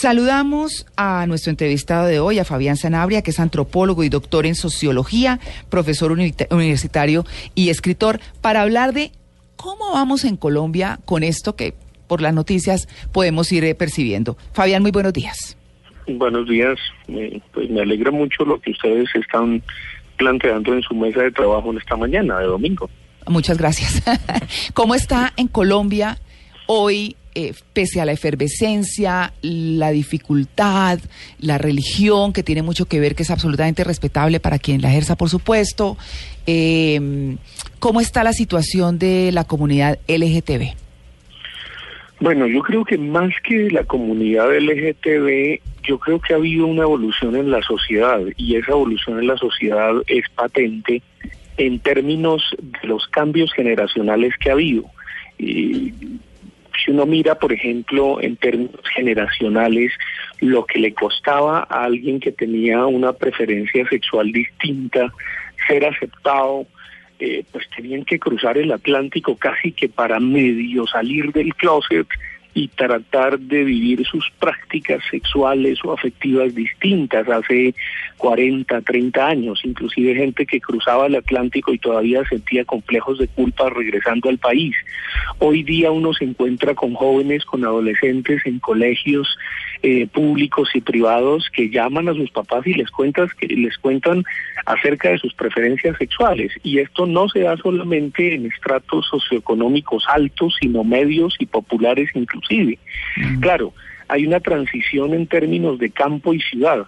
Saludamos a nuestro entrevistado de hoy, a Fabián Sanabria, que es antropólogo y doctor en sociología, profesor universitario y escritor, para hablar de cómo vamos en Colombia con esto que por las noticias podemos ir percibiendo. Fabián, muy buenos días. Buenos días. pues me alegra mucho lo que ustedes están planteando en su mesa de trabajo en esta mañana de domingo. Muchas gracias. ¿Cómo está en Colombia hoy, eh, pese a la efervescencia, la dificultad, la religión, que tiene mucho que ver, que es absolutamente respetable para quien la ejerza, por supuesto? Eh, ¿Cómo está la situación de la comunidad LGTB? Bueno, yo creo que más que la comunidad LGTB, yo creo que ha habido una evolución en la sociedad y esa evolución en la sociedad es patente en términos de los cambios generacionales que ha habido. Si uno mira, por ejemplo, en términos generacionales, lo que le costaba a alguien que tenía una preferencia sexual distinta ser aceptado, eh, pues tenían que cruzar el Atlántico casi que para medio salir del closet y tratar de vivir sus prácticas sexuales o afectivas distintas hace 40, 30 años, inclusive gente que cruzaba el Atlántico y todavía sentía complejos de culpa regresando al país. Hoy día uno se encuentra con jóvenes, con adolescentes en colegios eh, públicos y privados que llaman a sus papás y les cuentan que les cuentan acerca de sus preferencias sexuales y esto no se da solamente en estratos socioeconómicos altos sino medios y populares inclusive mm. claro hay una transición en términos de campo y ciudad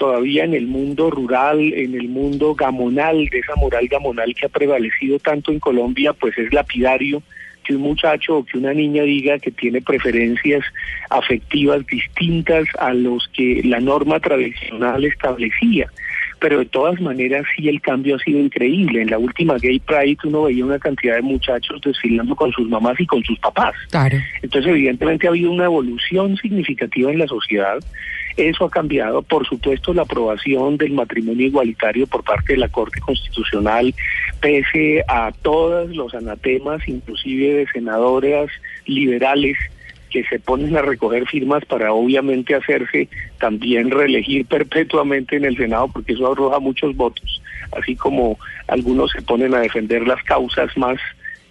todavía en el mundo rural, en el mundo gamonal, de esa moral gamonal que ha prevalecido tanto en Colombia, pues es lapidario que un muchacho o que una niña diga que tiene preferencias afectivas distintas a los que la norma tradicional establecía. Pero de todas maneras sí el cambio ha sido increíble. En la última Gay Pride uno veía una cantidad de muchachos desfilando con sus mamás y con sus papás. Entonces evidentemente ha habido una evolución significativa en la sociedad eso ha cambiado, por supuesto, la aprobación del matrimonio igualitario por parte de la Corte Constitucional, pese a todos los anatemas, inclusive de senadoras liberales que se ponen a recoger firmas para obviamente hacerse también reelegir perpetuamente en el Senado, porque eso arroja muchos votos, así como algunos se ponen a defender las causas más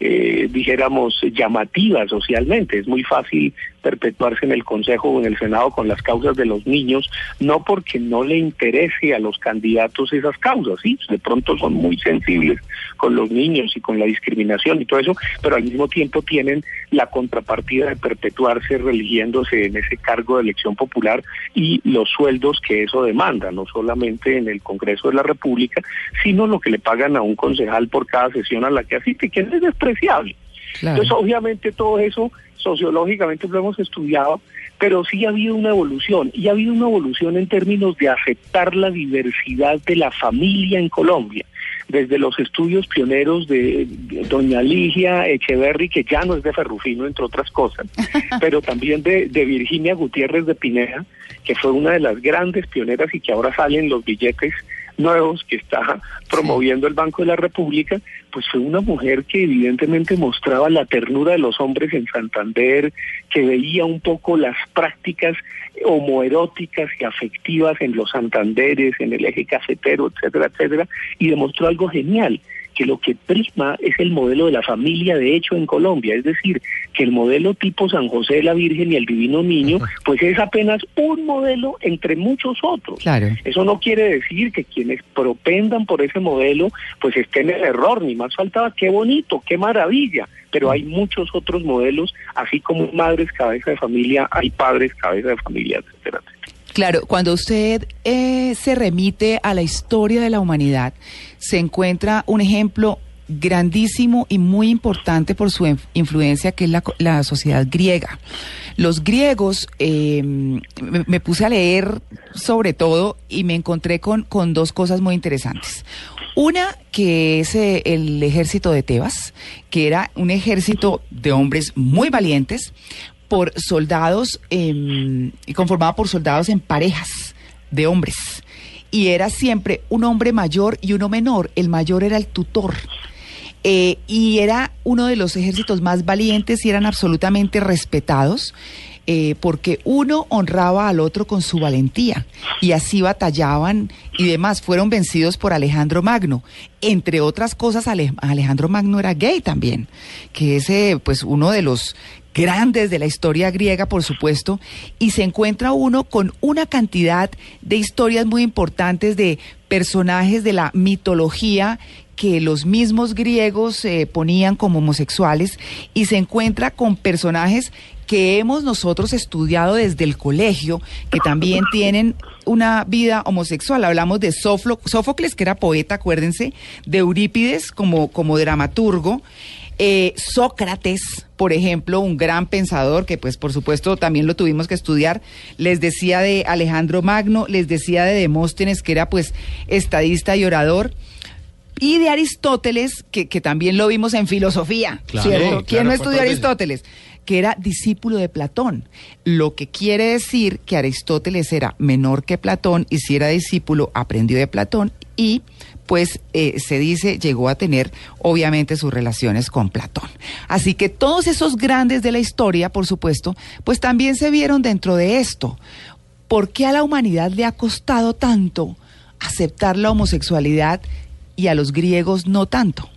eh, dijéramos, llamativa socialmente. Es muy fácil perpetuarse en el Consejo o en el Senado con las causas de los niños, no porque no le interese a los candidatos esas causas, sí, de pronto son muy sensibles con los niños y con la discriminación y todo eso, pero al mismo tiempo tienen la contrapartida de perpetuarse religiéndose en ese cargo de elección popular y los sueldos que eso demanda, no solamente en el Congreso de la República, sino lo que le pagan a un concejal por cada sesión a la que asiste, que es despreciable. Entonces, obviamente todo eso sociológicamente lo hemos estudiado, pero sí ha habido una evolución, y ha habido una evolución en términos de aceptar la diversidad de la familia en Colombia. Desde los estudios pioneros de doña Ligia Echeverry, que ya no es de Ferrufino, entre otras cosas, pero también de, de Virginia Gutiérrez de Pineda, que fue una de las grandes pioneras y que ahora salen los billetes nuevos que está promoviendo el Banco de la República, pues fue una mujer que evidentemente mostraba la ternura de los hombres en Santander, que veía un poco las prácticas homoeróticas y afectivas en los Santanderes, en el eje cafetero, etcétera, etcétera, y demostró algo genial, que lo que prima es el modelo de la familia de hecho en Colombia, es decir, que el modelo tipo San José de la Virgen y el Divino Niño, pues es apenas un modelo entre muchos otros. Eso no quiere decir que quienes propendan por ese modelo, pues estén en el error, ni más faltaba, qué bonito, qué maravilla, pero hay muchos otros modelos, así como madres cabeza de familia, hay padres cabeza de familia, etcétera. Claro, cuando usted eh, se remite a la historia de la humanidad, se encuentra un ejemplo grandísimo y muy importante por su inf- influencia, que es la, la sociedad griega. Los griegos, me, me puse a leer sobre todo y me encontré con, con dos cosas muy interesantes. Una, que es eh, el ejército de Tebas, que era un ejército de hombres muy valientes, por soldados, eh, conformado por soldados en parejas de hombres. Y era siempre un hombre mayor y uno menor. El mayor era el tutor. Eh, y era uno de los ejércitos más valientes y eran absolutamente respetados. Eh, porque uno honraba al otro con su valentía y así batallaban y demás. Fueron vencidos por Alejandro Magno. Entre otras cosas, Ale- Alejandro Magno era gay también, que es eh, pues uno de los grandes de la historia griega, por supuesto, y se encuentra uno con una cantidad de historias muy importantes de personajes de la mitología que los mismos griegos eh, ponían como homosexuales y se encuentra con personajes que hemos nosotros estudiado desde el colegio, que también tienen una vida homosexual. Hablamos de Sófocles, que era poeta, acuérdense, de Eurípides como, como dramaturgo, eh, Sócrates, por ejemplo, un gran pensador que pues por supuesto también lo tuvimos que estudiar, les decía de Alejandro Magno, les decía de Demóstenes, que era pues estadista y orador. Y de Aristóteles, que, que también lo vimos en filosofía, Claro, ¿cierto? claro, ¿Quién no estudió. Aristóteles? Que era discípulo de Platón, lo que quiere decir que Aristóteles era menor que Platón y si era discípulo aprendió de Platón y pues eh, se dice llegó a tener obviamente sus relaciones con Platón. Así que todos esos grandes de la historia, por supuesto, pues también se vieron dentro de esto. ¿Por qué a la humanidad le ha costado tanto aceptar la homosexualidad y a los griegos no tanto?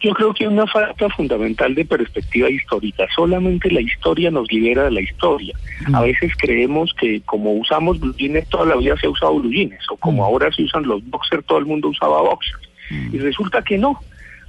Yo creo que hay una falta fundamental de perspectiva histórica. Solamente la historia nos libera de la historia. A veces creemos que como usamos blue jeans, toda la vida se ha usado blue jeans, o como ahora se usan los boxers, todo el mundo usaba boxers. Y resulta que no.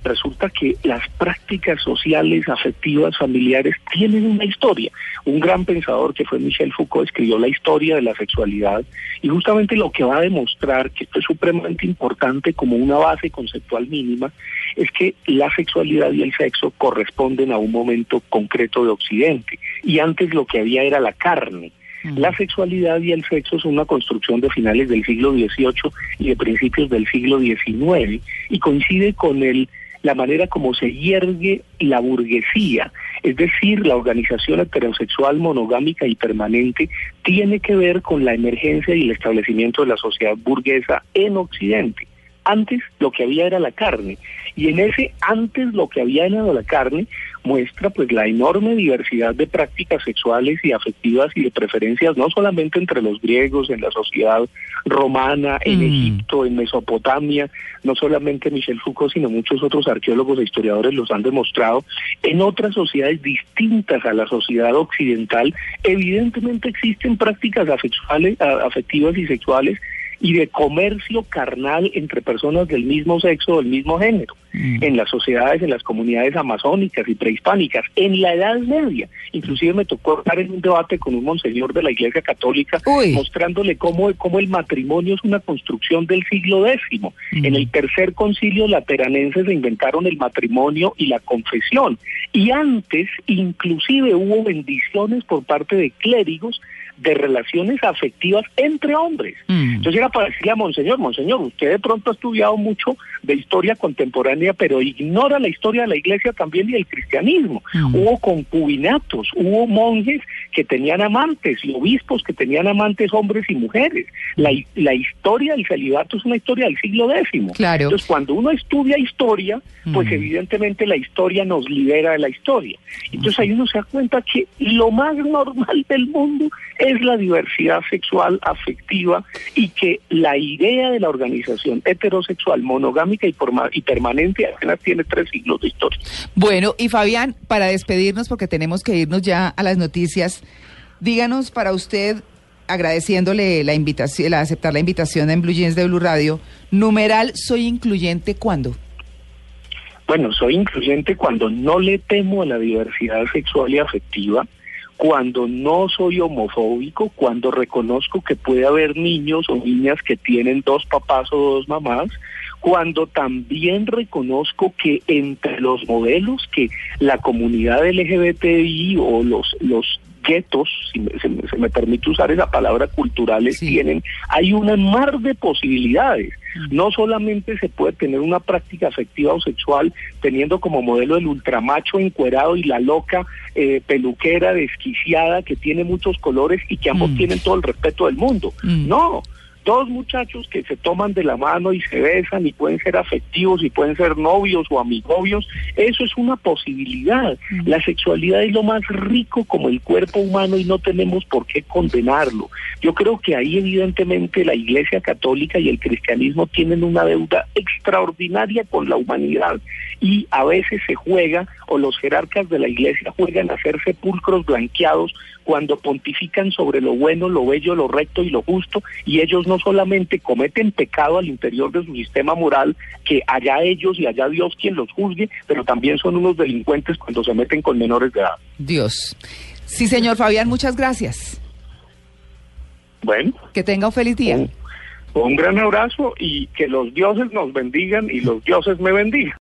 Resulta que las prácticas sociales, afectivas, familiares tienen una historia. Un gran pensador que fue Michel Foucault escribió la historia de la sexualidad y justamente lo que va a demostrar que esto es supremamente importante como una base conceptual mínima es que la sexualidad y el sexo corresponden a un momento concreto de Occidente y antes lo que había era la carne. La sexualidad y el sexo son una construcción de finales del siglo XVIII y de principios del siglo XIX y coincide con el la manera como se hiergue la burguesía, es decir, la organización heterosexual monogámica y permanente, tiene que ver con la emergencia y el establecimiento de la sociedad burguesa en Occidente. Antes lo que había era la carne, y en ese antes lo que había era la carne muestra pues la enorme diversidad de prácticas sexuales y afectivas y de preferencias, no solamente entre los griegos, en la sociedad romana, en Mm. Egipto, en Mesopotamia, no solamente Michel Foucault, sino muchos otros arqueólogos e historiadores los han demostrado, en otras sociedades distintas a la sociedad occidental, evidentemente existen prácticas afectivales, a- afectivas y sexuales y de comercio carnal entre personas del mismo sexo o del mismo género, en las sociedades, en las comunidades amazónicas y prehispánicas, en la Edad Media. Inclusive me tocó estar en un debate con un monseñor de la Iglesia Católica Uy. mostrándole cómo, cómo el matrimonio es una construcción del siglo X. En el tercer concilio lateranense se inventaron el matrimonio y la confesión. Y antes, inclusive, hubo bendiciones por parte de clérigos de relaciones afectivas entre hombres. Mm. Entonces era para decirle a Monseñor, Monseñor, usted de pronto ha estudiado mucho de historia contemporánea, pero ignora la historia de la iglesia también y del cristianismo. Mm. Hubo concubinatos, hubo monjes que tenían amantes y obispos que tenían amantes hombres y mujeres. La, la historia del celibato es una historia del siglo X. Claro. Entonces cuando uno estudia historia, pues Mm. evidentemente la historia nos libera de la historia. Entonces ahí uno se da cuenta que lo más normal del mundo es la diversidad sexual afectiva y que la idea de la organización heterosexual monogámica y, y permanente apenas tiene tres siglos de historia. Bueno, y Fabián, para despedirnos, porque tenemos que irnos ya a las noticias, díganos para usted, agradeciéndole la invitación, la aceptar la invitación en Blue Jeans de Blue Radio, numeral soy incluyente cuándo. Bueno, soy incluyente cuando no le temo a la diversidad sexual y afectiva, cuando no soy homofóbico, cuando reconozco que puede haber niños o niñas que tienen dos papás o dos mamás, cuando también reconozco que entre los modelos que la comunidad LGBTI o los, los guetos, si me, se, me, se me permite usar esa palabra, culturales Sí. tienen, hay una mar de posibilidades. No solamente se puede tener una práctica afectiva o sexual teniendo como modelo el ultramacho encuerado y la loca eh, peluquera desquiciada que tiene muchos colores y que ambos Mm. tienen todo el respeto del mundo. Mm. No, dos muchachos que se toman de la mano y se besan y pueden ser afectivos y pueden ser novios o amigobios, eso es una posibilidad. La sexualidad es lo más rico como el cuerpo humano y no tenemos por qué condenarlo. Yo creo que ahí evidentemente la Iglesia Católica y el cristianismo tienen una deuda extraordinaria con la humanidad y a veces se juega o los jerarcas de la Iglesia juegan a hacer sepulcros blanqueados cuando pontifican sobre lo bueno, lo bello, lo recto y lo justo, y ellos no solamente cometen pecado al interior de su sistema moral, que allá ellos y allá Dios quien los juzgue, pero también son unos delincuentes cuando se meten con menores de edad. Dios. Sí, señor Fabián, muchas gracias. Bueno, Que tenga un feliz día. un, un gran abrazo y que los dioses nos bendigan y los dioses me bendigan.